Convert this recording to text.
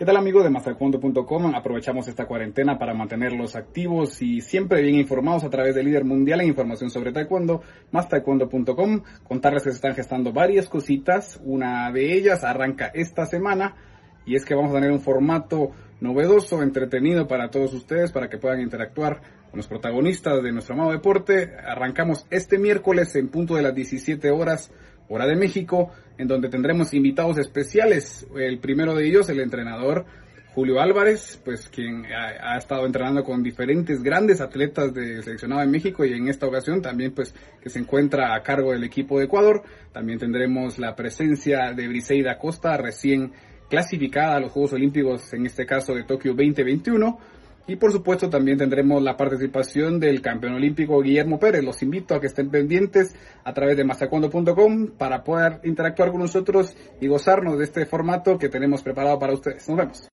¿Qué tal amigos de mastertaekwondo.com? Aprovechamos esta cuarentena para mantenerlos activos y siempre bien informados a través del líder mundial en información sobre taekwondo, mastertaekwondo.com. Contarles que se están gestando varias cositas. Una de ellas arranca esta semana y es que vamos a tener un formato novedoso, entretenido para todos ustedes, para que puedan interactuar con los protagonistas de nuestro amado deporte. Arrancamos este miércoles en punto de las 17 horas hora de México, en donde tendremos invitados especiales. El primero de ellos, el entrenador Julio Álvarez, pues quien ha, estado entrenando con diferentes grandes atletas de seleccionado en México y en esta ocasión también pues que se encuentra a cargo del equipo de Ecuador. También tendremos la presencia de Briseida Costa, recién clasificada a los Juegos Olímpicos, en este caso de Tokio 2021 y por supuesto también tendremos la participación del campeón olímpico Guillermo Pérez. Los invito a que estén pendientes a través de masacuando.com para poder interactuar con nosotros y gozarnos de este formato que tenemos preparado para ustedes. Nos vemos.